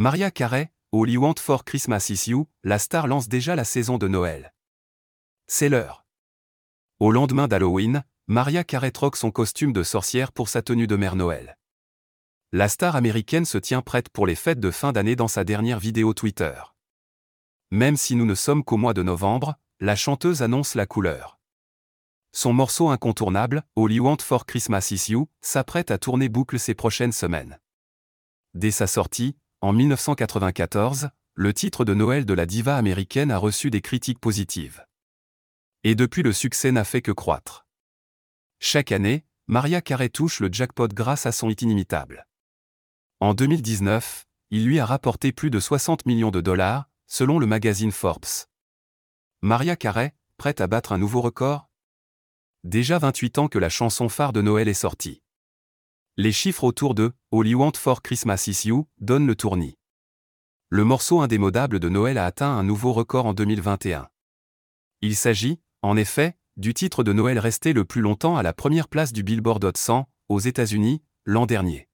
Maria Carey, All You Want for Christmas Is You, la star lance déjà la saison de Noël. C'est l'heure. Au lendemain d'Halloween, Maria Carey troque son costume de sorcière pour sa tenue de mère Noël. La star américaine se tient prête pour les fêtes de fin d'année dans sa dernière vidéo Twitter. Même si nous ne sommes qu'au mois de novembre, la chanteuse annonce la couleur. Son morceau incontournable, All You Want for Christmas Is You, s'apprête à tourner boucle ces prochaines semaines. Dès sa sortie, en 1994, le titre de Noël de la diva américaine a reçu des critiques positives. Et depuis le succès n'a fait que croître. Chaque année, Maria Carey touche le jackpot grâce à son hit inimitable. En 2019, il lui a rapporté plus de 60 millions de dollars, selon le magazine Forbes. Maria Carey, prête à battre un nouveau record? Déjà 28 ans que la chanson phare de Noël est sortie. Les chiffres autour de All Want for Christmas Is You donnent le tournis. Le morceau indémodable de Noël a atteint un nouveau record en 2021. Il s'agit, en effet, du titre de Noël resté le plus longtemps à la première place du Billboard Hot 100 aux États-Unis l'an dernier.